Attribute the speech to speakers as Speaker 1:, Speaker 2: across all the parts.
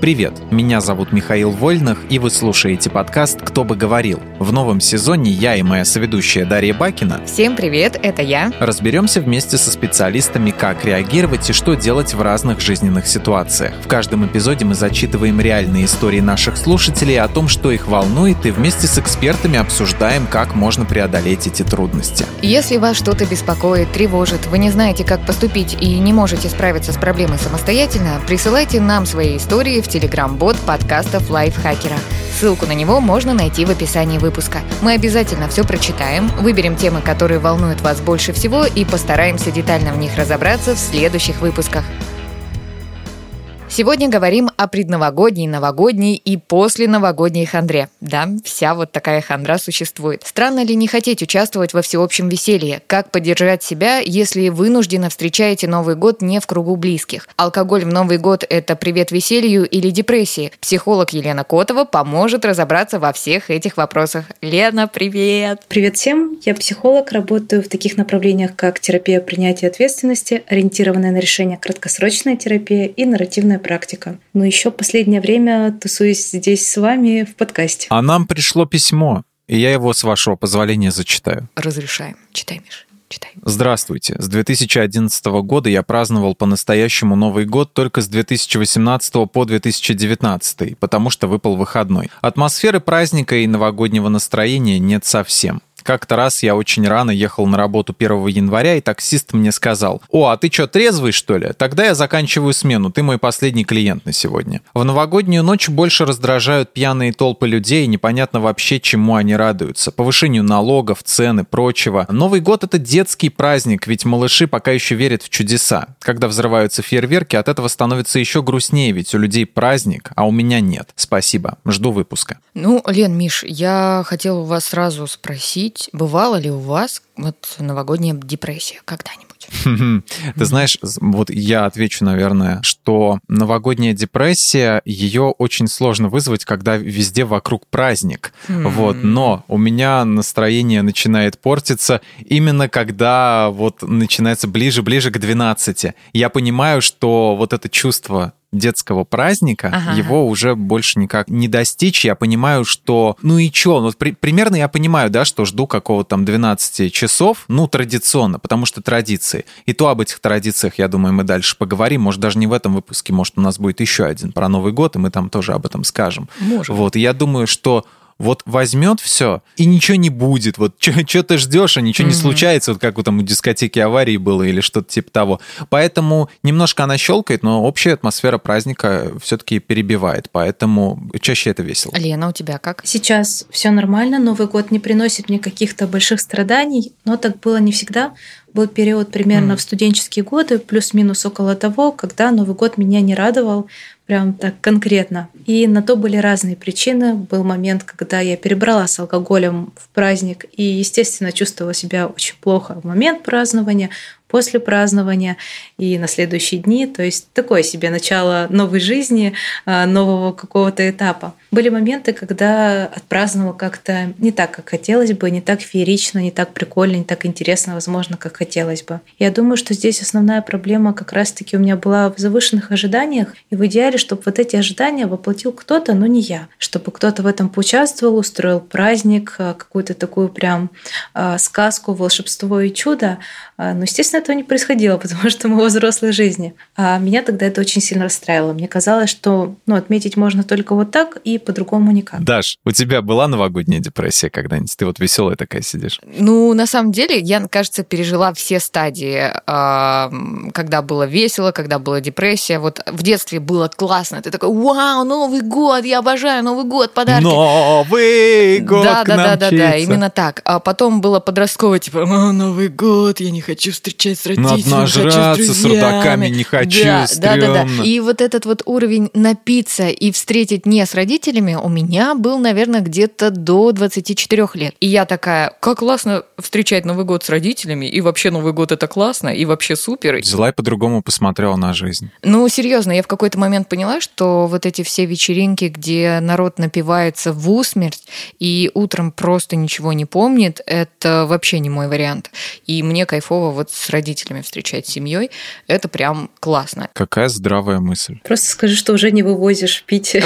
Speaker 1: Привет, меня зовут Михаил Вольных, и вы слушаете подкаст «Кто бы говорил». В новом сезоне я и моя соведущая Дарья Бакина
Speaker 2: Всем привет, это я.
Speaker 1: разберемся вместе со специалистами, как реагировать и что делать в разных жизненных ситуациях. В каждом эпизоде мы зачитываем реальные истории наших слушателей о том, что их волнует, и вместе с экспертами обсуждаем, как можно преодолеть эти трудности.
Speaker 2: Если вас что-то беспокоит, тревожит, вы не знаете, как поступить и не можете справиться с проблемой самостоятельно, присылайте нам свои истории в телеграм-бот подкастов Лайфхакера. Ссылку на него можно найти в описании выпуска. Мы обязательно все прочитаем, выберем темы, которые волнуют вас больше всего и постараемся детально в них разобраться в следующих выпусках. Сегодня говорим о предновогодней, новогодней и посленовогодней хандре. Да, вся вот такая хандра существует. Странно ли не хотеть участвовать во всеобщем веселье? Как поддержать себя, если вынужденно встречаете Новый год не в кругу близких? Алкоголь в Новый год – это привет веселью или депрессии? Психолог Елена Котова поможет разобраться во всех этих вопросах. Лена, привет!
Speaker 3: Привет всем! Я психолог, работаю в таких направлениях, как терапия принятия ответственности, ориентированная на решение краткосрочная терапия и нарративная практика. Но еще последнее время тусуюсь здесь с вами в подкасте.
Speaker 1: А нам пришло письмо, и я его, с вашего позволения, зачитаю.
Speaker 2: Разрешаем. Читай, Миш, читай.
Speaker 1: Здравствуйте. С 2011 года я праздновал по-настоящему Новый год только с 2018 по 2019, потому что выпал выходной. Атмосферы праздника и новогоднего настроения нет совсем. Как-то раз я очень рано ехал на работу 1 января, и таксист мне сказал, «О, а ты что, трезвый, что ли? Тогда я заканчиваю смену, ты мой последний клиент на сегодня». В новогоднюю ночь больше раздражают пьяные толпы людей, и непонятно вообще, чему они радуются. Повышению налогов, цены, прочего. Новый год — это детский праздник, ведь малыши пока еще верят в чудеса. Когда взрываются фейерверки, от этого становится еще грустнее, ведь у людей праздник, а у меня нет. Спасибо. Жду выпуска.
Speaker 2: Ну, Лен, Миш, я хотела у вас сразу спросить, бывала ли у вас вот новогодняя депрессия когда-нибудь?
Speaker 1: Ты знаешь, вот я отвечу, наверное, что новогодняя депрессия, ее очень сложно вызвать, когда везде вокруг праздник. Вот, но у меня настроение начинает портиться именно когда вот начинается ближе-ближе к 12. Я понимаю, что вот это чувство детского праздника,
Speaker 2: Ага.
Speaker 1: его уже больше никак не достичь. Я понимаю, что ну и чё, ну при- примерно я понимаю, да, что жду какого-то там 12 часов, ну традиционно, потому что традиции. И то об этих традициях, я думаю, мы дальше поговорим. Может, даже не в этом выпуске, может, у нас будет еще один про Новый год, и мы там тоже об этом скажем.
Speaker 2: Может.
Speaker 1: Вот, и я думаю, что вот возьмет все, и ничего не будет. Вот что ты ждешь, а ничего не случается, вот как у там у дискотеки аварии было или что-то типа того. Поэтому немножко она щелкает, но общая атмосфера праздника все-таки перебивает. Поэтому чаще это весело.
Speaker 2: Лена, у тебя как?
Speaker 3: Сейчас все нормально, Новый год не приносит мне каких-то больших страданий, но так было не всегда. Был период примерно
Speaker 1: Мгм.
Speaker 3: в студенческие годы, плюс-минус около того, когда Новый год меня не радовал прям так конкретно. И на то были разные причины. Был момент, когда я перебрала с алкоголем в праздник и, естественно, чувствовала себя очень плохо в момент празднования, после празднования и на следующие дни. То есть такое себе начало новой жизни, а, нового какого-то этапа. Были моменты, когда отпраздновала как-то не так, как хотелось бы, не так феерично, не так прикольно, не так интересно, возможно, как хотелось бы. Я думаю, что здесь основная проблема как раз-таки у меня была в завышенных ожиданиях, и в идеале, чтобы вот эти ожидания воплотил кто-то, но не я. Чтобы кто-то в этом поучаствовал, устроил праздник, а, какую-то такую прям а, сказку, волшебство и чудо. А, Но, естественно, этого не происходило, потому что мы во взрослой жизни. А меня тогда это очень сильно расстраивало. Мне казалось, что ну, отметить можно только вот так и по-другому никак.
Speaker 1: Даш, у тебя была новогодняя депрессия когда-нибудь? Ты вот веселая такая сидишь.
Speaker 2: Ну, на самом деле, я, кажется, пережила все стадии, когда было весело, когда была депрессия. Вот в детстве было классно. Ты такой, вау, Новый год, я обожаю Новый год, подарки.
Speaker 1: Новый год
Speaker 2: да,
Speaker 1: к
Speaker 2: да,
Speaker 1: нам
Speaker 2: да, да, да, именно так. А потом было подростковое, типа, «О, Новый год, я не хочу встречать с родителями,
Speaker 1: Надо
Speaker 2: хочу
Speaker 1: нажраться
Speaker 2: с
Speaker 1: с рудаками,
Speaker 2: друзьями».
Speaker 1: не хочу,
Speaker 2: да, да, да, да. И вот этот вот уровень напиться и встретить не с родителями, родителями у меня был, наверное, где-то до 24 лет. И я такая, как классно встречать Новый год с родителями, и вообще Новый год это классно, и вообще супер.
Speaker 1: Взяла и по-другому посмотрела на жизнь.
Speaker 2: Ну, серьезно, я в какой-то момент поняла, что вот эти все вечеринки, где народ напивается в усмерть и утром просто ничего не помнит, это вообще не мой вариант. И мне кайфово вот с родителями встречать с семьей. Это прям классно.
Speaker 1: Какая здравая мысль.
Speaker 3: Просто скажи, что уже не вывозишь пить.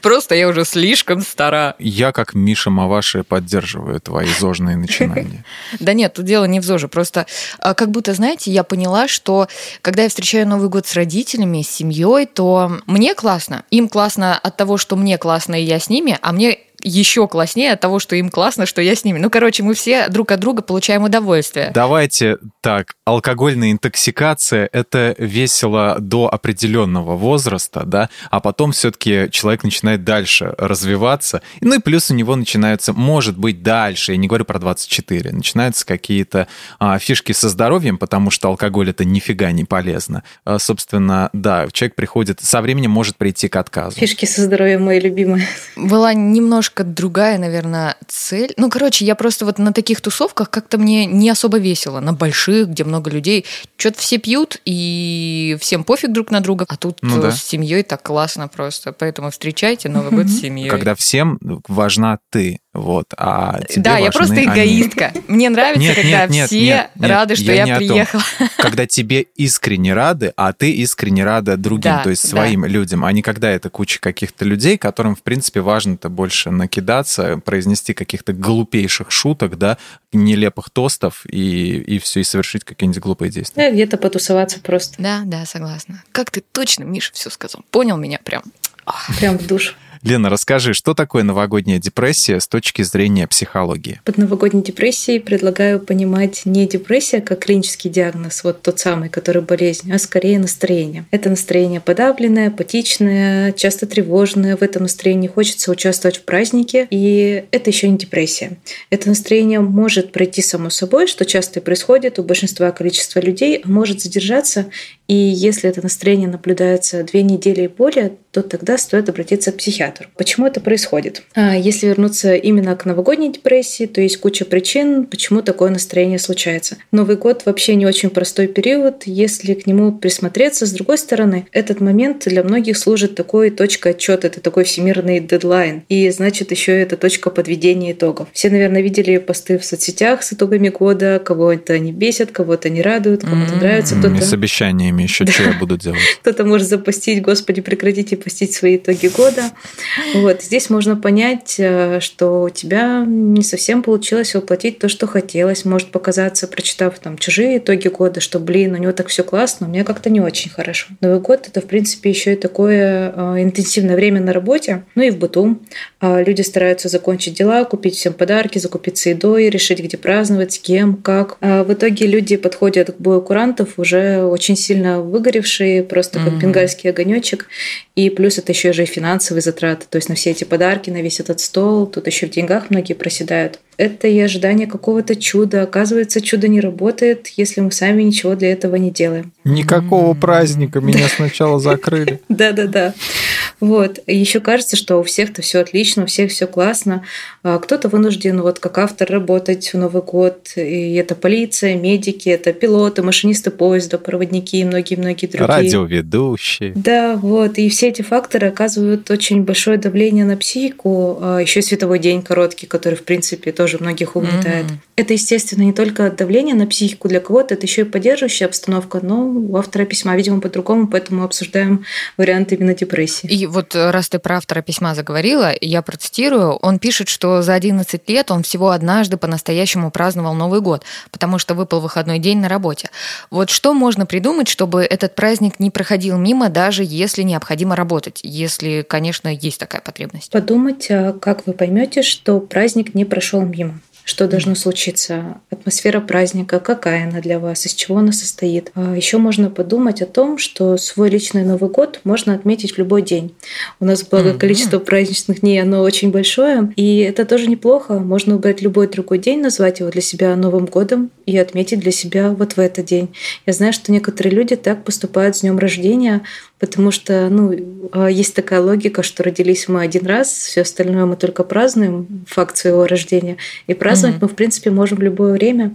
Speaker 2: Просто я уже слишком стара.
Speaker 1: Я, как Миша Маваши, поддерживаю твои зожные начинания.
Speaker 2: Да нет, тут дело не в ЗОЖе. Просто а, как будто, знаете, я поняла, что когда я встречаю Новый год с родителями, с семьей, то мне классно. Им классно от того, что мне классно, и я с ними, а мне еще класснее от того, что им классно, что я с ними. Ну, короче, мы все друг от друга получаем удовольствие.
Speaker 1: Давайте так, алкогольная интоксикация — это весело до определенного возраста, да, а потом все-таки человек начинает дальше развиваться. Ну и плюс у него начинаются, может быть, дальше, я не говорю про 24, начинаются какие-то а, фишки со здоровьем, потому что алкоголь — это нифига не полезно. А, собственно, да, человек приходит, со временем может прийти к отказу.
Speaker 3: Фишки со здоровьем мои любимые.
Speaker 2: Была немножко немножко другая, наверное, цель. Ну, короче, я просто вот на таких тусовках как-то мне не особо весело. На больших, где много людей. Что-то все пьют, и всем пофиг друг на друга. А тут ну, да. с семьей так классно просто. Поэтому встречайте Новый год с семьей.
Speaker 1: Когда всем важна ты. Вот, а тебе
Speaker 2: да,
Speaker 1: я
Speaker 2: просто эгоистка. Они. Мне нравится, нет, когда нет, нет, все нет, нет, рады, что я, я приехала.
Speaker 1: Когда тебе искренне рады, а ты искренне рада другим, да, то есть своим да. людям, а не когда это куча каких-то людей, которым, в принципе, важно-то больше накидаться, произнести каких-то глупейших шуток, да, нелепых тостов и, и все, и совершить какие-нибудь глупые действия.
Speaker 3: Да, где-то потусоваться просто.
Speaker 2: Да, да, согласна. Как ты точно, Миша, все сказал. Понял меня прям.
Speaker 3: Прям в душу.
Speaker 1: Лена, расскажи, что такое новогодняя депрессия с точки зрения психологии?
Speaker 3: Под новогодней депрессией предлагаю понимать не депрессия как клинический диагноз, вот тот самый, который болезнь, а скорее настроение. Это настроение подавленное, апатичное, часто тревожное. В этом настроении хочется участвовать в празднике, и это еще не депрессия. Это настроение может пройти само собой, что часто и происходит у большинства количества людей, а может задержаться, и если это настроение наблюдается две недели и более, то тогда стоит обратиться к психиатру. Почему это происходит? А, если вернуться именно к новогодней депрессии, то есть куча причин, почему такое настроение случается. Новый год вообще не очень простой период, если к нему присмотреться. С другой стороны, этот момент для многих служит такой точкой отчета, это такой всемирный дедлайн. И значит еще это точка подведения итогов. Все, наверное, видели посты в соцсетях с итогами года, кого это не бесит, кого-то не радует, кому-то нравится,
Speaker 1: кто-то... С обещаниями еще что я буду делать.
Speaker 3: Кто-то может запустить, господи, прекратите постить свои итоги года. Вот. Здесь можно понять, э, что у тебя не совсем получилось воплотить то, что хотелось. Может показаться, прочитав там чужие итоги года, что, блин, у него так все классно, у меня как-то не очень хорошо. Новый год это, в принципе, еще и такое э, интенсивное время на работе, ну и в быту. А люди стараются закончить дела, купить всем подарки, закупиться едой, решить, где праздновать, с кем, как. А в итоге люди подходят к бою курантов уже очень сильно выгоревшие, просто как mm-hmm. бенгальский огонечек. И плюс это еще же и финансовые затраты. То есть на все эти подарки, на весь этот стол, тут еще в деньгах многие проседают. Это и ожидание какого-то чуда. Оказывается, чудо не работает, если мы сами ничего для этого не делаем.
Speaker 1: Никакого праздника, меня сначала закрыли.
Speaker 3: Да-да-да. Вот. Еще кажется, что у всех-то все отлично, у всех все классно. А кто-то вынужден вот как автор работать в Новый год. И это полиция, медики, это пилоты, машинисты поезда, проводники и многие-многие другие.
Speaker 1: Радиоведущие.
Speaker 3: Да, вот. И все эти факторы оказывают очень большое давление на психику. А Еще световой день короткий, который, в принципе, тоже многих угнетает. Mm-hmm. Это, естественно, не только давление на психику для кого-то, это еще и поддерживающая обстановка, но у автора письма, видимо, по-другому, поэтому обсуждаем вариант именно депрессии.
Speaker 2: И вот э, раз ты про автора письма заговорила, я процитирую, он пишет, что за 11 лет он всего однажды по-настоящему праздновал Новый год, потому что выпал выходной день на работе. Вот что можно придумать, чтобы этот праздник не проходил мимо, даже если необходимо работать, если, конечно, есть такая потребность?
Speaker 3: Подумать, а как вы поймете, что праздник не прошел мимо что должно случиться, атмосфера праздника, какая она для вас, из чего она состоит. А Еще можно подумать о том, что свой личный Новый год можно отметить в любой день. У нас, благо, количество праздничных дней, оно очень большое, и это тоже неплохо. Можно выбрать любой другой день, назвать его для себя Новым годом и отметить для себя вот в этот день. Я знаю, что некоторые люди так поступают с днем рождения, Потому что, ну, а, есть такая логика, что родились мы один раз, все остальное мы только празднуем, факт своего рождения. И праздновать mm-hmm. мы, в принципе, можем в любое время.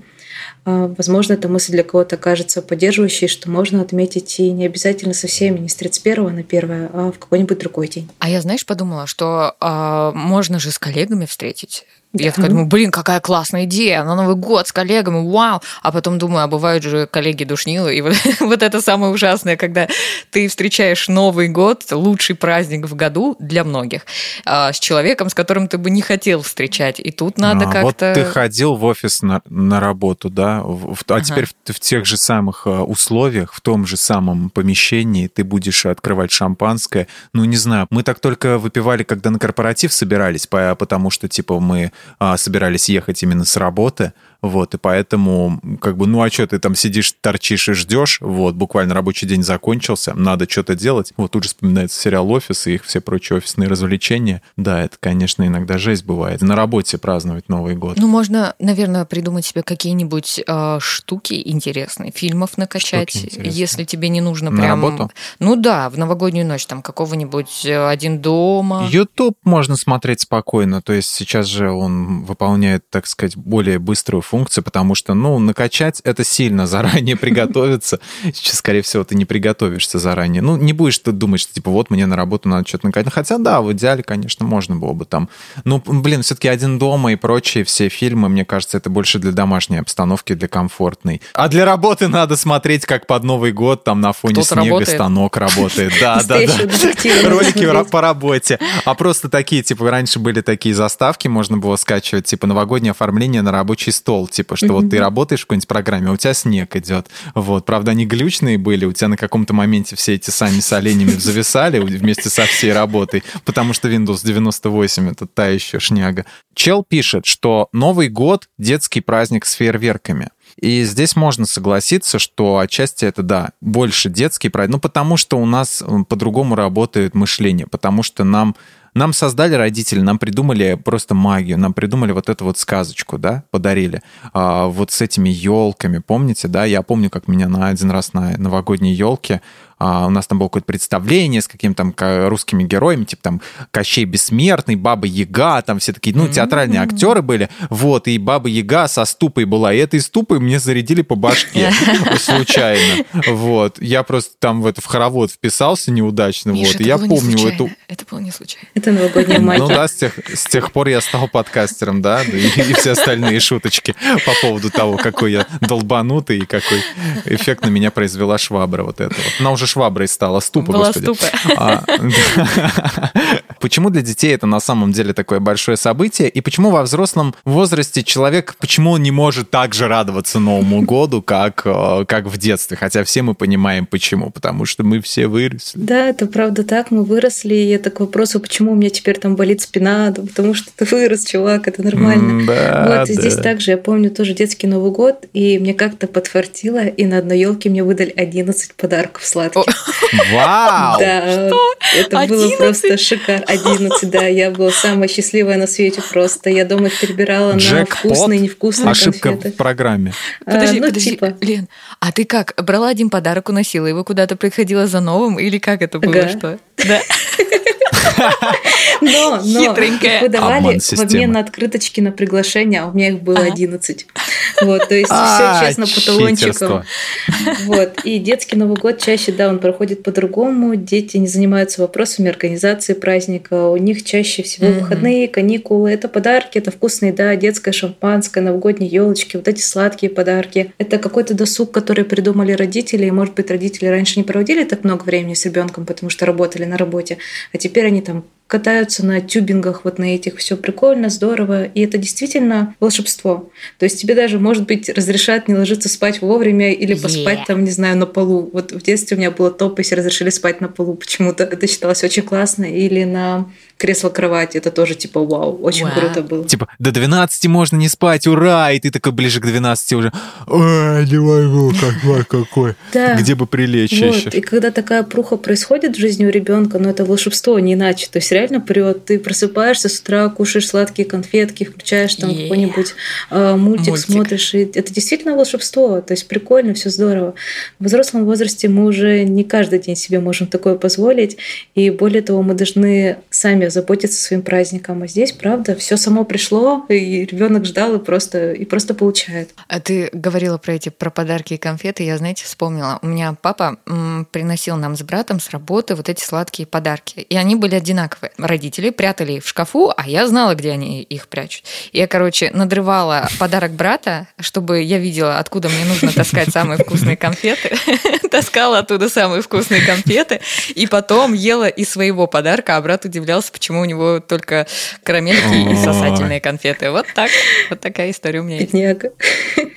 Speaker 3: А, возможно, эта мысль для кого-то кажется поддерживающей, что можно отметить и не обязательно со всеми, не с 31 на 1, а в какой-нибудь другой день.
Speaker 2: А я, знаешь, подумала, что э, можно же с коллегами встретить я такая думаю, блин, какая классная идея, на Новый год с коллегами, вау. А потом думаю, а бывают же коллеги душнилы, и вот, вот это самое ужасное, когда ты встречаешь Новый год, лучший праздник в году для многих, а, с человеком, с которым ты бы не хотел встречать. И тут надо а, как-то...
Speaker 1: Вот ты ходил в офис на, на работу, да, в, а ага. теперь в, в тех же самых а, условиях, в том же самом помещении ты будешь открывать шампанское. Ну, не знаю, мы так только выпивали, когда на корпоратив собирались, потому что, типа, мы собирались ехать именно с работы, вот, и поэтому, как бы, ну а что ты там сидишь, торчишь и ждешь, вот, буквально рабочий день закончился, надо что-то делать. Вот тут же вспоминается сериал «Офис» и их все прочие офисные развлечения. Да, это, конечно, иногда жесть бывает. На работе праздновать Новый год.
Speaker 2: Ну, можно, наверное, придумать себе какие-нибудь э, штуки интересные, фильмов накачать, если тебе не нужно
Speaker 1: На
Speaker 2: прям...
Speaker 1: работу?
Speaker 2: Ну да, в новогоднюю ночь там какого-нибудь э, «Один дома».
Speaker 1: YouTube можно смотреть спокойно, то есть сейчас же он выполняет, так сказать, более быструю функцию функции, потому что, ну, накачать это сильно, заранее приготовиться. Сейчас, скорее всего, ты не приготовишься заранее. Ну, не будешь ты думать, что, типа, вот мне на работу надо что-то накачать. Хотя, да, в идеале, конечно, можно было бы там. Ну, блин, все-таки «Один дома» и прочие все фильмы, мне кажется, это больше для домашней обстановки, для комфортной. А для работы надо смотреть, как под Новый год там на фоне снега станок работает. Да, да, да. Ролики по работе. А просто такие, типа, раньше были такие заставки, можно было скачивать, типа, новогоднее оформление на рабочий стол прикол, типа, что mm-hmm. вот ты работаешь в какой-нибудь программе, а у тебя снег идет. Вот, правда, они глючные были, у тебя на каком-то моменте все эти сами с оленями зависали вместе со всей работой, потому что Windows 98 — это та еще шняга. Чел пишет, что Новый год — детский праздник с фейерверками. И здесь можно согласиться, что отчасти это, да, больше детский праздник, ну, потому что у нас по-другому работает мышление, потому что нам нам создали родители, нам придумали просто магию, нам придумали вот эту вот сказочку, да, подарили. А, вот с этими елками, помните, да? Я помню, как меня на один раз на новогодней елке а, у нас там было какое-то представление с какими-то там русскими героями, типа там Кощей Бессмертный, Баба Яга, там все такие, ну, театральные mm-hmm. актеры были, вот, и Баба Яга со ступой была, и этой ступой мне зарядили по башке случайно, вот. Я просто там в это в хоровод вписался неудачно, вот, я помню эту...
Speaker 2: Это было не случайно.
Speaker 3: Это новогодняя магия.
Speaker 1: Ну да, с тех, с тех пор я стал подкастером, да, и, и все остальные шуточки по поводу того, какой я долбанутый и какой эффект на меня произвела швабра вот этого. Она уже шваброй стала, ступа,
Speaker 2: Была
Speaker 1: господи.
Speaker 2: ступа.
Speaker 1: А, почему для детей это на самом деле такое большое событие, и почему во взрослом возрасте человек, почему он не может так же радоваться Новому году, как, э, как в детстве, хотя все мы понимаем почему, потому что мы все выросли.
Speaker 3: Да, это правда так, мы выросли, и это к вопросу, почему у меня теперь там болит спина, да, потому что ты вырос, чувак, это нормально.
Speaker 1: Да,
Speaker 3: вот, и здесь также, я помню тоже детский Новый год, и мне как-то подфартило, и на одной елке мне выдали 11 подарков сладких.
Speaker 1: Вау!
Speaker 3: Да, это было просто шикарно. 11, да, я была самая счастливая на свете просто. Я дома их перебирала на вкусные и невкусные
Speaker 1: Ошибка в программе.
Speaker 2: Подожди, а, подожди, типа. Лен, а ты как, брала один подарок, уносила его куда-то, приходила за новым, или как это было, что? Да.
Speaker 3: Но, но их выдавали в обмен на открыточки на приглашение, а у меня их было 11. Вот, то есть все честно по талончикам. Вот, и детский Новый год чаще, да, он проходит по-другому. Дети не занимаются вопросами организации праздника. У них чаще всего выходные, каникулы. Это подарки, это вкусная еда, детское шампанское, новогодние елочки, вот эти сладкие подарки. Это какой-то досуг, который придумали родители. И, может быть, родители раньше не проводили так много времени с ребенком, потому что работали на работе, а теперь они там катаются на тюбингах, вот на этих, все прикольно, здорово, и это действительно волшебство. То есть тебе даже, может быть, разрешают не ложиться спать вовремя или поспать yeah. там, не знаю, на полу. Вот в детстве у меня было топ, если разрешили спать на полу почему-то. Это считалось очень классно. Или на кресло-кровать. Это тоже типа вау, очень wow. круто было.
Speaker 1: Типа до 12 можно не спать, ура! И ты такой ближе к 12 уже, ой, не могу, какой, какой.
Speaker 3: Да.
Speaker 1: Где бы прилечь еще.
Speaker 3: И когда такая пруха происходит в жизни у ребенка, ну это волшебство, не иначе. То есть реально прет. Ты просыпаешься с утра, кушаешь сладкие конфетки, включаешь там какой-нибудь мультик, мультик, смотришь. И это действительно волшебство. То есть прикольно, все здорово. В взрослом возрасте мы уже не каждый день себе можем такое позволить. И более того, мы должны сами заботиться своим праздником. А здесь, правда, все само пришло, и ребенок ждал и просто, и просто получает.
Speaker 2: А ты говорила про эти про подарки и конфеты. Я, знаете, вспомнила. У меня папа м, приносил нам с братом с работы вот эти сладкие подарки. И они были одинаковые. Родители прятали их в шкафу, а я знала, где они их прячут. Я, короче, надрывала подарок брата, чтобы я видела, откуда мне нужно таскать самые вкусные конфеты. Таскала оттуда самые вкусные конфеты. И потом ела из своего подарка, а брат удивлялся, почему у него только карамельки и сосательные конфеты. Вот так. Вот такая история у меня есть.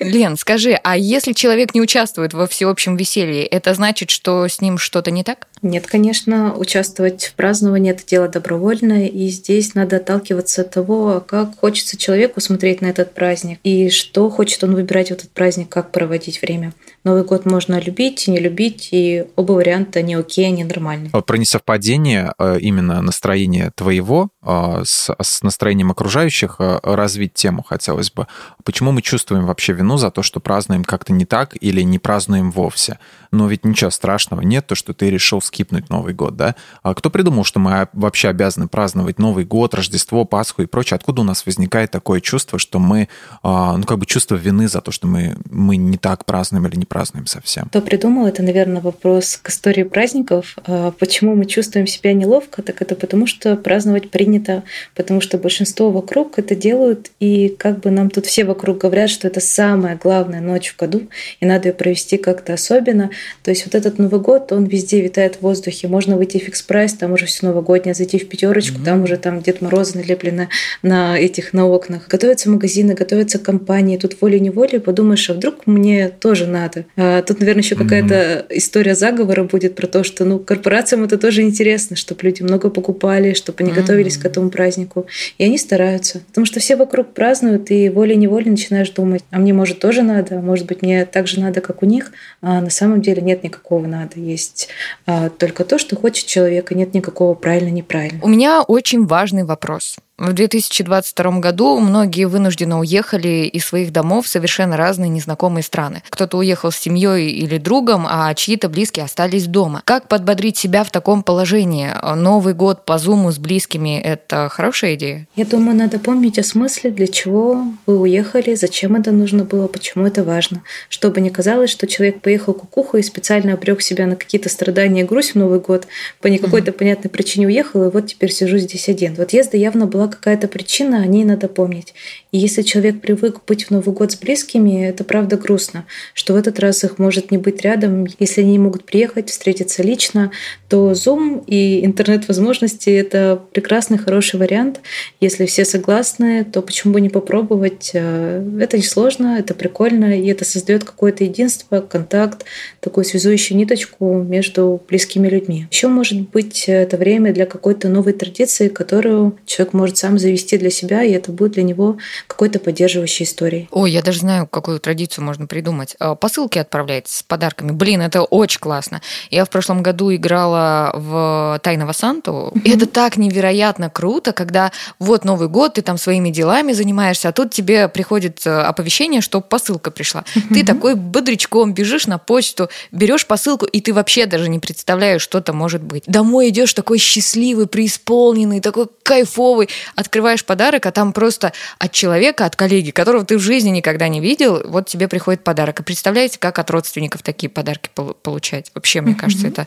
Speaker 2: Лен, скажи, а если человек не участвует во всеобщем веселье, это значит, что с ним что-то не так?
Speaker 3: Нет, конечно, участвовать в праздновании – это дело добровольное, и здесь надо отталкиваться от того, как хочется человеку смотреть на этот праздник, и что хочет он выбирать в этот праздник, как проводить время. Новый год можно любить и не любить, и оба варианта не окей, они нормальные.
Speaker 1: Про несовпадение э, именно настроения твоего э, с, с настроением окружающих э, развить тему хотелось бы. Почему мы чувствуем вообще вину за то, что празднуем как-то не так или не празднуем вовсе? Но ведь ничего страшного нет, то, что ты решил скипнуть Новый год, да? А кто придумал, что мы вообще обязаны праздновать Новый год, Рождество, Пасху и прочее? Откуда у нас возникает такое чувство, что мы, ну, как бы чувство вины за то, что мы, мы не так празднуем или не празднуем совсем?
Speaker 3: Кто придумал, это, наверное, вопрос к истории праздников. А почему мы чувствуем себя неловко? Так это потому, что праздновать принято, потому что большинство вокруг это делают, и как бы нам тут все вокруг говорят, что это самая главная ночь в году, и надо ее провести как-то особенно. То есть вот этот Новый год, он везде витает в воздухе. Можно выйти в фикс прайс, там уже все новогоднее, зайти в пятерочку, mm-hmm. там уже там Дед Мороз налеплены на этих на окнах. Готовятся магазины, готовятся компании. Тут волей-неволей подумаешь, а вдруг мне тоже надо. А тут, наверное, еще mm-hmm. какая-то история заговора будет про то, что ну корпорациям это тоже интересно, чтобы люди много покупали, чтобы они mm-hmm. готовились к этому празднику. И они стараются. Потому что все вокруг празднуют, и волей-неволей начинаешь думать, а мне, может, тоже надо, а может быть, мне так же надо, как у них. А на самом деле нет никакого надо. Есть а, только то, что хочет человек, и нет никакого правильно-неправильно.
Speaker 2: У меня очень важный вопрос. В 2022 году многие вынужденно уехали из своих домов в совершенно разные незнакомые страны. Кто-то уехал с семьей или другом, а чьи-то близкие остались дома. Как подбодрить себя в таком положении? Новый год по зуму с близкими – это хорошая идея?
Speaker 3: Я думаю, надо помнить о смысле, для чего вы уехали, зачем это нужно было, почему это важно. Чтобы не казалось, что человек поехал кукуху и специально обрек себя на какие-то страдания и грусть в Новый год, по не какой-то понятной причине уехал, и вот теперь сижу здесь один. Вот езда явно была какая-то причина, о ней надо помнить. И если человек привык быть в Новый год с близкими, это правда грустно, что в этот раз их может не быть рядом. Если они не могут приехать, встретиться лично, то Zoom и интернет-возможности — это прекрасный, хороший вариант. Если все согласны, то почему бы не попробовать? Э, это не сложно, это прикольно, и это создает какое-то единство, контакт, такую связующую ниточку между близкими людьми. Еще может быть это время для какой-то новой традиции, которую человек может сам завести для себя, и это будет для него какой-то поддерживающей историей.
Speaker 2: Ой, я даже знаю, какую традицию можно придумать. А, посылки отправлять с подарками. Блин, это очень классно. Я в прошлом году играла в Тайного Санту. И это так невероятно круто, когда вот Новый год, ты там своими делами занимаешься, а тут тебе приходит э, оповещение, что посылка пришла. Ты такой бодрячком бежишь на почту, берешь посылку, и ты вообще даже не представляешь, что там может быть. Домой идешь такой счастливый, преисполненный, такой кайфовый, открываешь подарок, а там просто от человека, от коллеги, которого ты в жизни никогда не видел, вот тебе приходит подарок. И представляете, как от родственников такие подарки получать? Вообще, мне кажется, это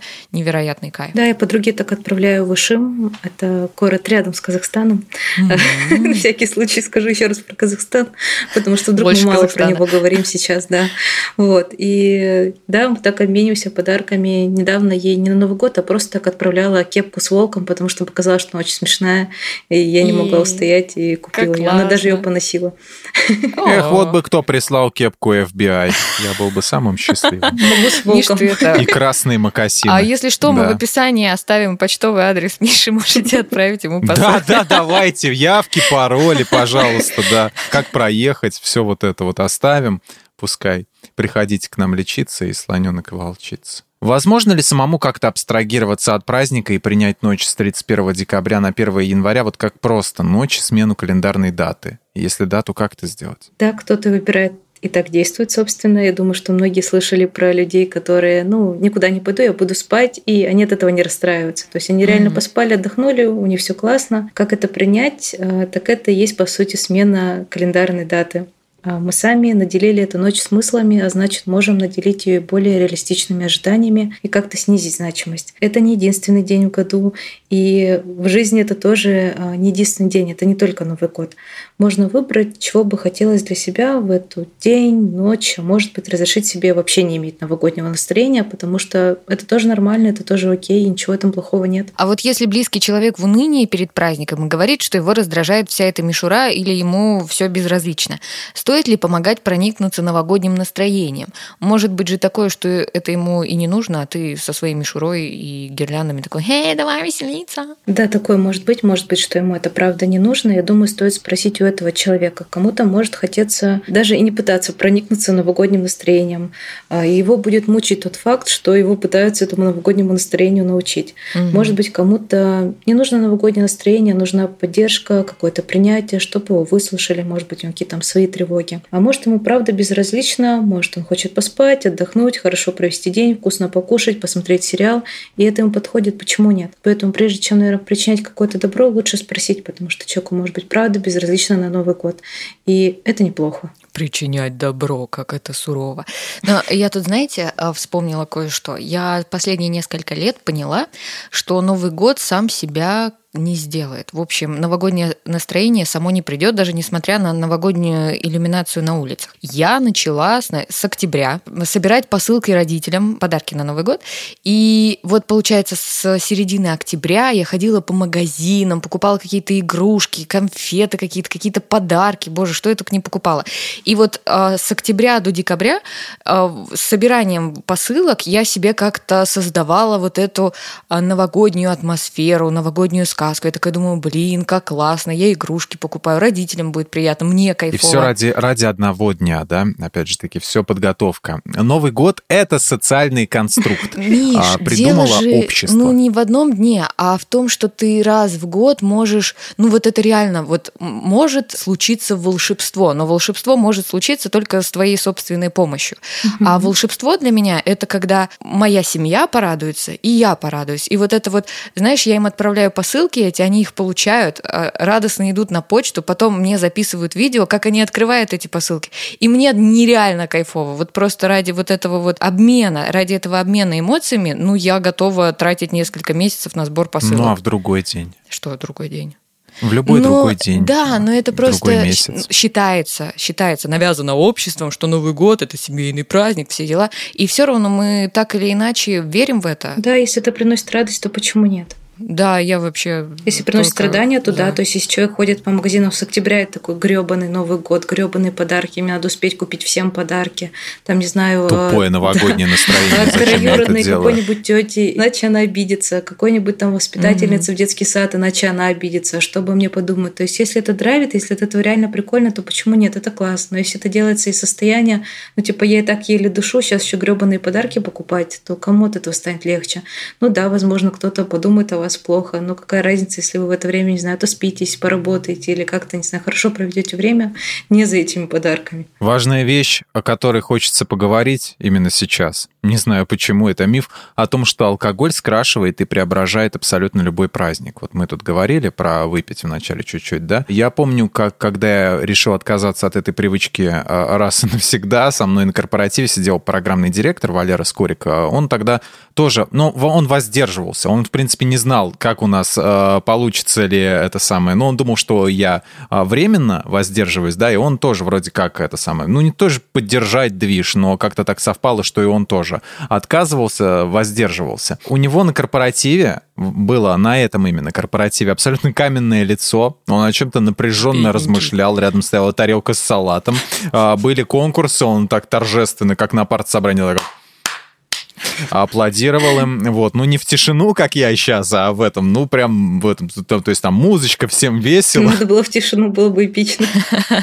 Speaker 2: невероятный кайф.
Speaker 3: Да, я подруге так отправляю в Ишим. Это город рядом с Казахстаном. На всякий случай скажу еще раз про Казахстан, потому что вдруг мы мало про него говорим сейчас, да. Вот. И да, мы так обмениваемся подарками. Недавно ей не на Новый год, а просто так отправляла кепку с волком, потому что показалось, что она очень смешная. И я не могла устоять и купила ее. Она даже ее поносила.
Speaker 1: Эх, вот бы кто прислал кепку FBI. Я был бы самым счастливым. И красные мокасины.
Speaker 2: А если что, мы в описании оставим почтовый адрес Миши, можете отправить ему посылку.
Speaker 1: Да, да, давайте, явки, пароли, пожалуйста, да. Как проехать, все вот это вот оставим. Пускай приходите к нам лечиться и слоненок и волчица. Возможно ли самому как-то абстрагироваться от праздника и принять ночь с 31 декабря на 1 января вот как просто ночь, смену календарной даты? Если да, то как это сделать?
Speaker 3: Да, кто-то выбирает и так действует, собственно. Я думаю, что многие слышали про людей, которые, ну, никуда не пойду, я буду спать, и они от этого не расстраиваются. То есть они реально mm-hmm. поспали, отдохнули, у них все классно. Как это принять? Э, так это и есть, по сути, смена календарной даты. А мы сами наделили эту ночь смыслами, а значит, можем наделить ее более реалистичными ожиданиями и как-то снизить значимость. Это не единственный день в году, и в жизни это тоже а, не единственный день, это не только Новый год. Можно выбрать, чего бы хотелось для себя в эту день, ночь, а может быть, разрешить себе вообще не иметь новогоднего настроения, потому что это тоже нормально, это тоже окей, и ничего этом плохого нет.
Speaker 2: А вот если близкий человек в унынии перед праздником и говорит, что его раздражает вся эта мишура или ему все безразлично, Стоит ли помогать проникнуться новогодним настроением? Может быть же такое, что это ему и не нужно, а ты со своей мишурой и гирляндами такой, «Эй, давай веселиться!»
Speaker 3: Да, такое может быть. Может быть, что ему это правда не нужно. Я думаю, стоит спросить у этого человека. Кому-то может хотеться даже и не пытаться проникнуться новогодним настроением. А, его будет мучить тот факт, что его пытаются этому новогоднему настроению научить. Угу. Может быть, кому-то не нужно новогоднее настроение, нужна поддержка, какое-то принятие, чтобы его выслушали. Может быть, у него какие-то там свои тревоги тревоги. А может, ему правда безразлично, может, он хочет поспать, отдохнуть, хорошо провести день, вкусно покушать, посмотреть сериал, и это ему подходит, почему нет? Поэтому прежде чем, наверное, причинять какое-то добро, лучше спросить, потому что человеку может быть правда безразлично на Новый год. И это неплохо
Speaker 2: причинять добро, как это сурово. Но я тут, знаете, а, вспомнила кое-что. Я последние несколько лет поняла, что Новый год сам себя не сделает. В общем, новогоднее настроение само не придет, даже несмотря на новогоднюю иллюминацию на улицах. Я начала с, с октября собирать посылки родителям, подарки на Новый год. И вот, получается, с середины октября я ходила по магазинам, покупала какие-то игрушки, конфеты какие-то, какие-то подарки. Боже, что я только не покупала. И вот э, с октября до декабря э, с собиранием посылок я себе как-то создавала вот эту э, новогоднюю атмосферу, новогоднюю сказку сказку. Я такая думаю, блин, как классно, я игрушки покупаю, родителям будет приятно, мне кайфово.
Speaker 1: И все ради, ради одного дня, да? Опять же таки, все подготовка. Новый год — это социальный конструкт.
Speaker 2: Миш, а, придумала же, общество. Ну, не в одном дне, а в том, что ты раз в год можешь... Ну, вот это реально, вот может случиться волшебство, но волшебство может случиться только с твоей собственной помощью. А волшебство для меня — это когда моя семья порадуется, и я порадуюсь. И вот это вот, знаешь, я им отправляю посылки, посылки эти, они их получают, а, радостно идут на почту, потом мне записывают видео, как они открывают эти посылки. И мне нереально кайфово. Вот просто ради вот этого вот обмена, ради этого обмена эмоциями, ну, я готова тратить несколько месяцев на сбор посылок.
Speaker 1: Ну, а в другой день?
Speaker 2: Что другой день?
Speaker 1: В любой но, другой день.
Speaker 2: Да, но это просто считается, считается, навязано обществом, что Новый год это семейный праздник, все дела. И все равно мы так или иначе верим в это.
Speaker 3: Да, если это приносит радость, то почему нет?
Speaker 2: Да, я вообще...
Speaker 3: Если приносит страдания, то да. То есть, если человек ходит по магазинам с октября, это такой гребаный Новый год, гребаные подарки, мне надо успеть купить всем подарки. Там, не знаю...
Speaker 1: Тупое новогоднее да, настроение, это
Speaker 3: какой-нибудь тети, иначе она обидится. Какой-нибудь там воспитательница mm-hmm. в детский сад, иначе она обидится. Что бы мне подумать? То есть, если это драйвит, если это реально прикольно, то почему нет? Это классно. Но если это делается из состояния, ну, типа, я и так еле душу, сейчас еще гребаные подарки покупать, то кому от этого станет легче? Ну да, возможно, кто-то подумает о вас плохо, но какая разница, если вы в это время, не знаю, то спитесь, поработаете или как-то, не знаю, хорошо проведете время не за этими подарками.
Speaker 1: Важная вещь, о которой хочется поговорить именно сейчас. Не знаю, почему это миф о том, что алкоголь скрашивает и преображает абсолютно любой праздник. Вот мы тут говорили про выпить вначале чуть-чуть, да? Я помню, как когда я решил отказаться от этой привычки а, раз и навсегда, со мной на корпоративе сидел программный директор Валера Скорик. Он тогда тоже, ну, он воздерживался. Он, в принципе, не знал, знал, как у нас э, получится ли это самое. Но он думал, что я э, временно воздерживаюсь, да, и он тоже вроде как это самое. Ну, не тоже поддержать движ, но как-то так совпало, что и он тоже отказывался, воздерживался. У него на корпоративе было на этом именно корпоративе абсолютно каменное лицо. Он о чем-то напряженно размышлял. Рядом стояла тарелка с салатом. Э, были конкурсы, он так торжественно, как на партсобрании, такой аплодировал им. Вот, ну не в тишину, как я сейчас, а в этом, ну прям в этом, то, то есть там музычка, всем весело.
Speaker 3: Надо было в тишину, было бы эпично.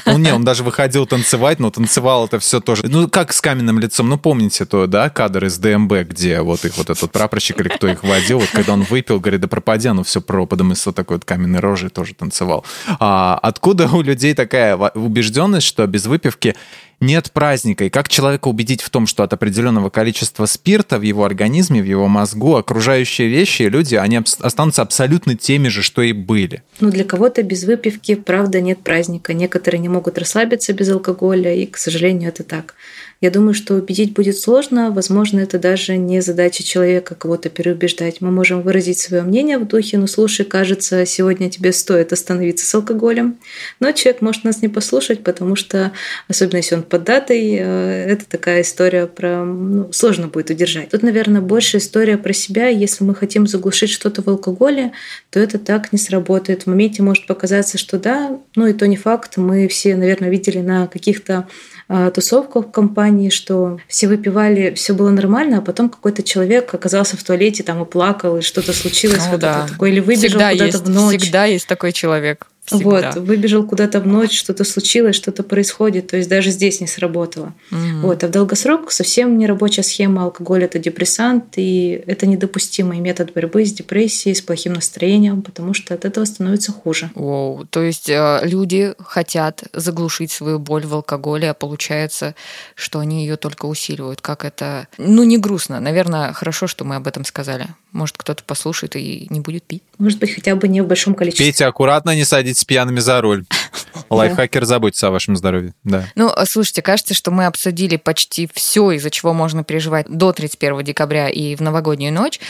Speaker 1: Ну не, он даже выходил танцевать, но танцевал это все тоже. Ну как с каменным лицом, ну помните то, да, кадр из ДМБ, где вот их вот этот прапорщик или кто их водил, вот когда он выпил, говорит, да пропади, оно все пропадом, и с вот такой вот каменной рожей тоже танцевал. А откуда у людей такая убежденность, что без выпивки нет праздника. И как человека убедить в том, что от определенного количества спирта в его организме, в его мозгу, окружающие вещи и люди, они останутся абсолютно теми же, что и были.
Speaker 3: Ну, для кого-то без выпивки, правда, нет праздника. Некоторые не могут расслабиться без алкоголя, и, к сожалению, это так. Я думаю, что убедить будет сложно. Возможно, это даже не задача человека кого-то переубеждать. Мы можем выразить свое мнение в духе, ну слушай, кажется, сегодня тебе стоит остановиться с алкоголем. Но человек может нас не послушать, потому что, особенно если он под датой, э, это такая история про... Ну, сложно будет удержать. Тут, наверное, больше история про себя. Если мы хотим заглушить что-то в алкоголе, то это так не сработает. В моменте может показаться, что да, ну и то не факт. Мы все, наверное, видели на каких-то а, тусовках в компании, что все выпивали, все было нормально, а потом какой-то человек оказался в туалете там и плакал, и что-то случилось, ну, вот да. такое, или выбежал куда-то в ночь.
Speaker 2: Всегда есть такой человек.
Speaker 3: Всегда. Вот, выбежал куда-то в ночь, что-то случилось, что-то происходит, то есть даже здесь не сработало. Угу. Вот, а в долгосрок совсем не рабочая схема. Алкоголь это депрессант, и это недопустимый метод борьбы с депрессией, с плохим настроением, потому что от этого становится хуже.
Speaker 2: Воу, то есть э, люди хотят заглушить свою боль в алкоголе, а получается, что они ее только усиливают. Как это? Ну, не грустно. Наверное, хорошо, что мы об этом сказали. Может, кто-то послушает и не будет пить.
Speaker 3: Может быть, хотя бы не в большом количестве.
Speaker 1: Пейте аккуратно, не садитесь пьяными за руль. Лайфхакер, заботится о вашем здоровье. Да.
Speaker 2: Ну, слушайте, кажется, что мы обсудили почти все, из-за чего можно переживать до 31 декабря и в новогоднюю ночь.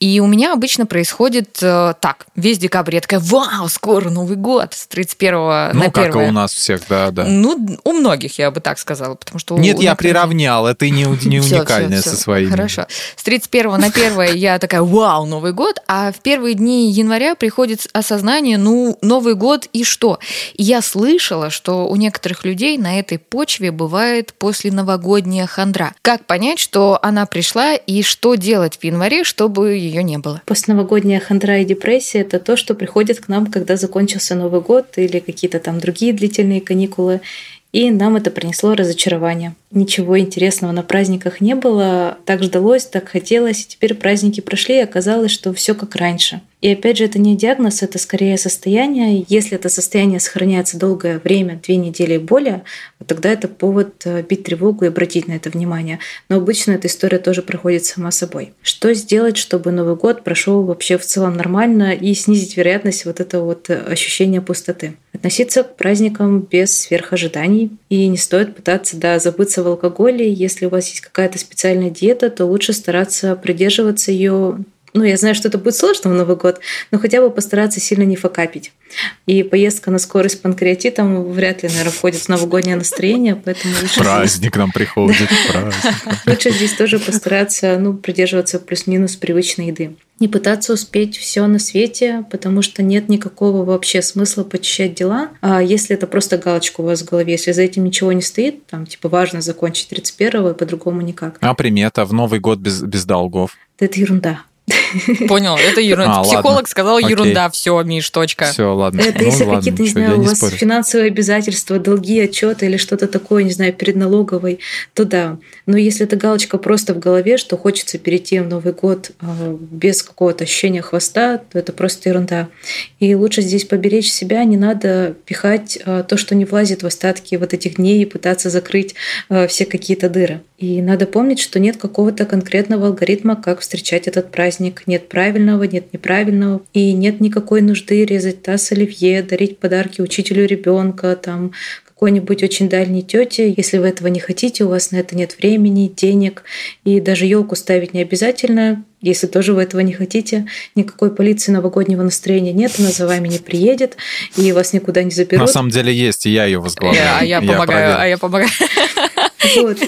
Speaker 2: И у меня обычно происходит э, так. Весь декабрь я такая, вау, скоро Новый год, с 31 ну, на 1. Ну,
Speaker 1: как и у нас всех, да, да.
Speaker 2: Ну, у многих, я бы так сказала, потому что...
Speaker 1: Нет, я приравнял, это не, не уникальное со своими.
Speaker 2: Хорошо. С 31 на 1 я такая, вау, Новый год, а в первые дни января приходит осознание, ну, Новый год и что? И я слышала, что у некоторых людей на этой почве бывает после новогодняя хандра. Как понять, что она пришла и что делать в январе, чтобы ее не было?
Speaker 3: Постновогодняя хандра и депрессия – это то, что приходит к нам, когда закончился Новый год или какие-то там другие длительные каникулы. И нам это принесло разочарование. Ничего интересного на праздниках не было, так ждалось, так хотелось, и теперь праздники прошли, и оказалось, что все как раньше. И опять же, это не диагноз, это скорее состояние. Если это состояние сохраняется долгое время, две недели и более, тогда это повод э, бить тревогу и обратить на это внимание. Но обычно эта история тоже проходит сама собой. Что сделать, чтобы Новый год прошел вообще в целом нормально и снизить вероятность вот этого вот э, ощущения пустоты? Относиться к праздникам без сверхожиданий. И не стоит пытаться да, забыться в алкоголе. Если у вас есть какая-то специальная диета, то лучше стараться придерживаться ее ну, я знаю, что это будет сложно в Новый год, но хотя бы постараться сильно не факапить. И поездка на скорость панкреатитом вряд ли, наверное, входит в новогоднее настроение, поэтому
Speaker 1: лучше Праздник здесь... нам приходит, праздник.
Speaker 3: Лучше здесь тоже постараться, ну, придерживаться плюс-минус привычной еды. Не пытаться успеть все на свете, потому что нет никакого вообще смысла почищать дела. А если это просто галочка у вас в голове, если за этим ничего не стоит, там, типа, важно закончить 31-го, и по-другому никак.
Speaker 1: А примета в Новый год без, без долгов?
Speaker 3: Это ерунда.
Speaker 2: Понял, это ерунда. А, Психолог ладно. сказал ерунда, Окей. все, Миш, точка.
Speaker 1: Все, ладно.
Speaker 3: Это ну, если какие-то, не знаю, у вас спорю. финансовые обязательства, долги, отчеты или что-то такое, не знаю, перед налоговой, то да. Но если эта галочка просто в голове, что хочется перейти в Новый год а, без какого-то ощущения хвоста, то это просто ерунда. И лучше здесь поберечь себя, не надо пихать а, то, что не влазит в остатки вот этих дней и пытаться закрыть а, все какие-то дыры. И надо помнить, что нет какого-то конкретного алгоритма, как встречать этот праздник. Нет правильного, нет неправильного. И нет никакой нужды резать таз оливье, дарить подарки учителю ребенка, там, какой-нибудь очень дальней тете. Если вы этого не хотите, у вас на это нет времени, денег, и даже елку ставить не обязательно. Если тоже вы этого не хотите, никакой полиции новогоднего настроения нет, она за вами не приедет, и вас никуда не заберут.
Speaker 1: На самом деле есть, и я ее возглавляю.
Speaker 2: А я помогаю, а я помогаю.
Speaker 3: Вот.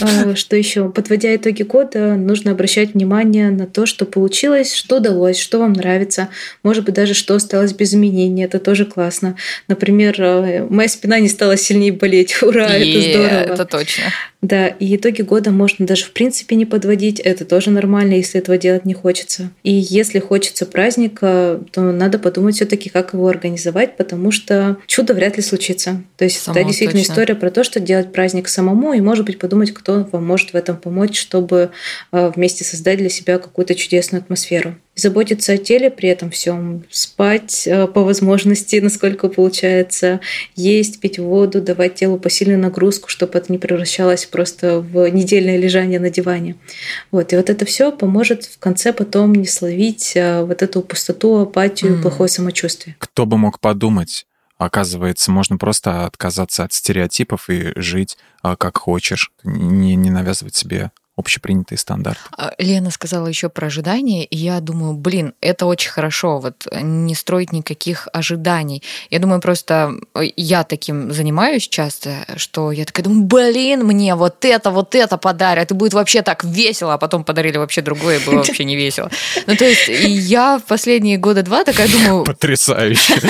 Speaker 3: А, что еще? Подводя итоги года, нужно обращать внимание на то, что получилось, что удалось, что вам нравится, может быть, даже что осталось без изменений. Это тоже классно. Например, э, моя спина не стала сильнее болеть. Ура, это здорово.
Speaker 2: Это точно.
Speaker 3: Да, и итоги года можно даже в принципе не подводить. Это тоже нормально, если этого делать не хочется. И если хочется праздника, то надо подумать все-таки, как его организовать, потому что чудо вряд ли случится. То есть Само, это действительно точно. история про то, что делать праздник самому, и, может быть, подумать, кто вам может в этом помочь, чтобы э, вместе создать для себя какую-то чудесную атмосферу заботиться о теле при этом всем, спать э, по возможности, насколько получается, есть, пить воду, давать телу посильную нагрузку, чтобы это не превращалось просто в недельное лежание на диване. Вот. И вот это все поможет в конце потом не словить э, вот эту пустоту, апатию, mm. плохое самочувствие.
Speaker 1: Кто бы мог подумать, Оказывается, можно просто отказаться от стереотипов и жить а, как хочешь, не, не навязывать себе общепринятые стандарты.
Speaker 2: А, Лена сказала еще про ожидания, и я думаю, блин, это очень хорошо, вот не строить никаких ожиданий. Я думаю, просто э, я таким занимаюсь часто, что я такая думаю, блин, мне вот это, вот это подарят, и будет вообще так весело, а потом подарили вообще другое, и было вообще не весело. Ну, то есть я в последние года два такая думаю...
Speaker 1: Потрясающе.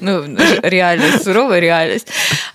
Speaker 2: Ну, реальность, суровая реальность.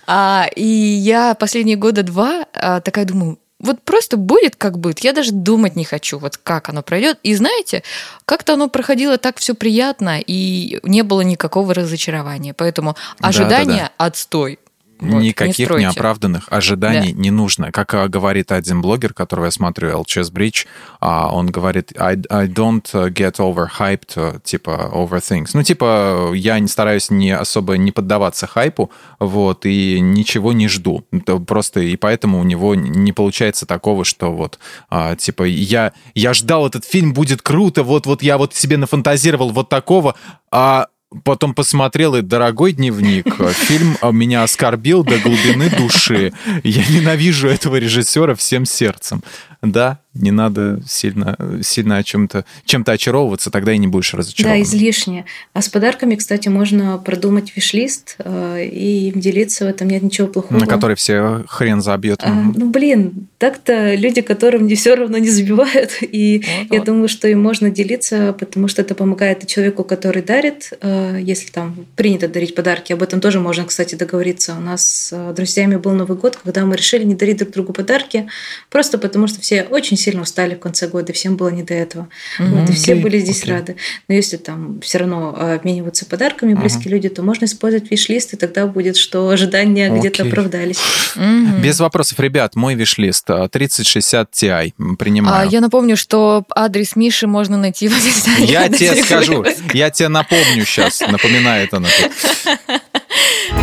Speaker 2: А, и я последние года два а, такая думаю, вот просто будет как будет. Я даже думать не хочу, вот как оно пройдет. И знаете, как-то оно проходило так все приятно, и не было никакого разочарования. Поэтому ожидания да, да, да. отстой.
Speaker 1: Вот, Никаких не неоправданных ожиданий да. не нужно. Как а, говорит один блогер, которого я смотрю, LCS Bridge, а, он говорит, I, I don't uh, get overhyped, uh, типа, over things. Ну, типа, я не стараюсь не особо не поддаваться хайпу, вот, и ничего не жду. Просто, и поэтому у него не получается такого, что вот, а, типа, я, я ждал, этот фильм будет круто, вот, вот я вот себе нафантазировал вот такого, а Потом посмотрел и «Дорогой дневник». Фильм меня оскорбил до глубины души. Я ненавижу этого режиссера всем сердцем. Да, не надо сильно, сильно о чем-то, чем-то очаровываться, тогда и не будешь разочарован.
Speaker 3: Да, излишне. А с подарками, кстати, можно продумать виш-лист э, и делиться в этом нет ничего плохого.
Speaker 1: На который все хрен забьет.
Speaker 3: А, ну, блин, так-то люди, которым не все равно не забивают, и вот, я вот. думаю, что им можно делиться, потому что это помогает и человеку, который дарит, э, если там принято дарить подарки. Об этом тоже можно, кстати, договориться. У нас с друзьями был Новый год, когда мы решили не дарить друг другу подарки, просто потому что все очень сильно устали в конце года, всем было не до этого. Mm-hmm. Вот, и все okay. были здесь okay. рады. Но если там все равно а, обмениваться подарками близкие uh-huh. люди, то можно использовать виш-лист, и тогда будет, что ожидания okay. где-то оправдались.
Speaker 1: Mm-hmm. Без вопросов, ребят, мой виш-лист 3060 Ti принимаю.
Speaker 2: А, я напомню, что адрес Миши можно найти в описании.
Speaker 1: Я тебе скажу, я тебе напомню сейчас, напоминает она тут.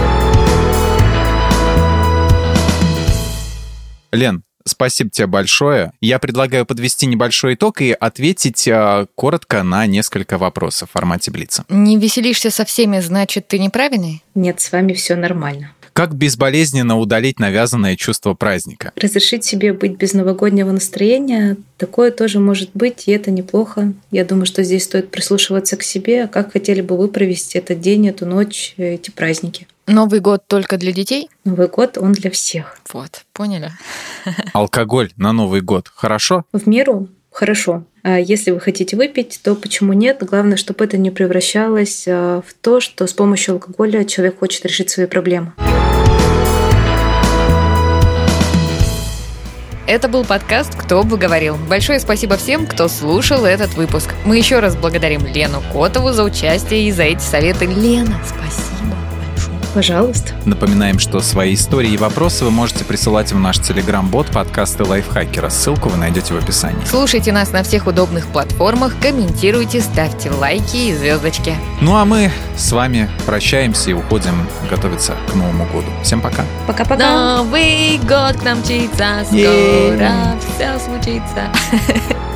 Speaker 1: Лен, Спасибо тебе большое. Я предлагаю подвести небольшой итог и ответить э, коротко на несколько вопросов в формате Блица.
Speaker 2: Не веселишься со всеми, значит, ты неправильный?
Speaker 3: Нет, с вами все нормально.
Speaker 1: Как безболезненно удалить навязанное чувство праздника?
Speaker 3: Разрешить себе быть без новогоднего настроения, такое тоже может быть, и это неплохо. Я думаю, что здесь стоит прислушиваться к себе, как хотели бы вы провести этот день, эту ночь, эти праздники.
Speaker 2: Новый год только для детей?
Speaker 3: Новый год, он для всех.
Speaker 2: Вот, поняли.
Speaker 1: Алкоголь на Новый год хорошо?
Speaker 3: В меру хорошо. А если вы хотите выпить, то почему нет? Главное, чтобы это не превращалось а, в то, что с помощью алкоголя человек хочет решить свои проблемы.
Speaker 2: Это был подкаст «Кто бы говорил». Большое спасибо всем, кто слушал этот выпуск. Мы еще раз благодарим Лену Котову за участие и за эти советы. Лена, спасибо.
Speaker 3: Пожалуйста.
Speaker 1: Напоминаем, что свои истории и вопросы вы можете присылать в наш телеграм-бот подкасты Лайфхакера. Ссылку вы найдете в описании.
Speaker 2: Слушайте нас на всех удобных платформах, комментируйте, ставьте лайки и звездочки.
Speaker 1: Ну а мы с вами прощаемся и уходим готовиться к Новому году. Всем пока.
Speaker 2: Пока-пока. Новый год к нам мчится, скоро все случится.